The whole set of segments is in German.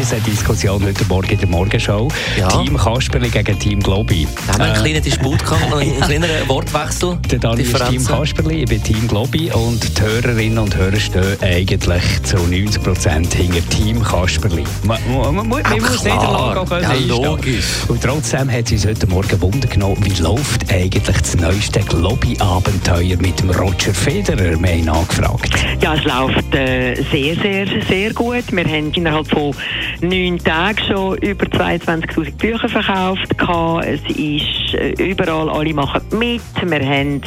Riesen Diskussion heute Morgen in der Morgenshow. Ja. Team Kasperli gegen Team Globi. Da haben wir einen kleinen Disput gehabt, einen kleinen Wortwechsel. Der Dani ist Team. Kasperli, ich bin Team Globi und die Hörerinnen und Hörer stehen eigentlich zu 90 Prozent hinter Team Kasperli. Man, man, man, man muss klar. Niederlage auch können Ja, logisch. Und trotzdem hat sie uns heute Morgen Wunder genommen, wie läuft eigentlich das neueste Globi-Abenteuer mit dem Roger Federer? Wir haben nachgefragt. Ja, es läuft äh, sehr, sehr, sehr gut. Wir haben innerhalb von neun Tagen schon über 22.000 Bücher verkauft. Es ist äh, überall, alle machen mit. Wir haben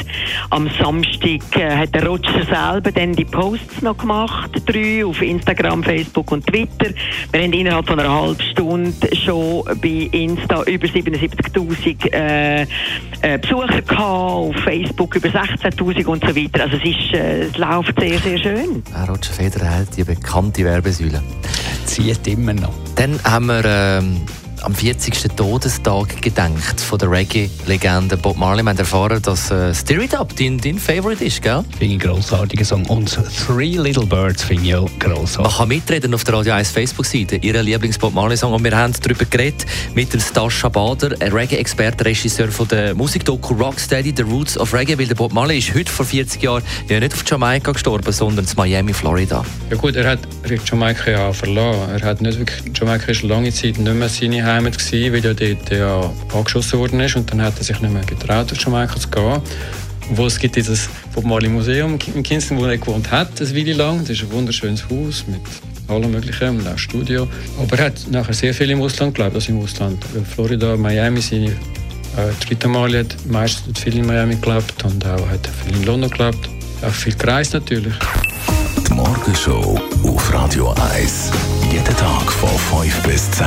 am Samstag äh, hat der Roger selber dann die Posts noch gemacht, drei auf Instagram, Facebook und Twitter. Wir haben innerhalb von einer halben Stunde schon bei Insta über 77.000 äh, äh, Besucher gehabt, auf Facebook über 16.000 und so weiter. Also es, ist, äh, es läuft sehr, sehr schön. Ah, Roger Federer hat die bekannte Werbesäule. Zieht immer noch. Dann haben wir ähm, am 40. Todestag gedenkt von der Reggae-Legende Bob Marley. Wir haben erfahren, dass äh, Stir It Up dein, dein Favorite ist, gell? Finde ich einen grossartigen Song. Und Three Little Birds finde ich auch grossartig. Man kann mitreden auf der Radio 1 Facebook-Seite, ihr Lieblings-Bob Marley-Song. Und wir haben darüber geredet mit dem Stascha Bader, ein Reggae-Experte, Regisseur von der Musikdoku Rocksteady, The Roots of Reggae. Weil der Bob Marley ist heute vor 40 Jahren ja nicht auf Jamaika gestorben, sondern in Miami, Florida. Ja gut, er hat Jamaika ja verlassen. Er hat nicht wirklich, Jamaika ist lange Zeit nicht mehr seine Gewesen, weil er dort ja angeschossen worden ist und dann hat er sich nicht mehr getraut, auf Jamaika zu gehen. Wo es gibt dieses Bob Marley Museum in Kingston, wo er gewohnt hat, eine Weile lang. Das ist ein wunderschönes Haus mit allem Möglichen und auch Studio. Aber er hat nachher sehr viel im Ausland gelebt, also im Ausland. Florida, Miami, seine äh, dritte Mal hat meistens viel in Miami gelebt und auch hat viel in London gelebt. Auch viel gereist natürlich. Die Morgenshow auf Radio 1. Jeden Tag von 5 bis 10.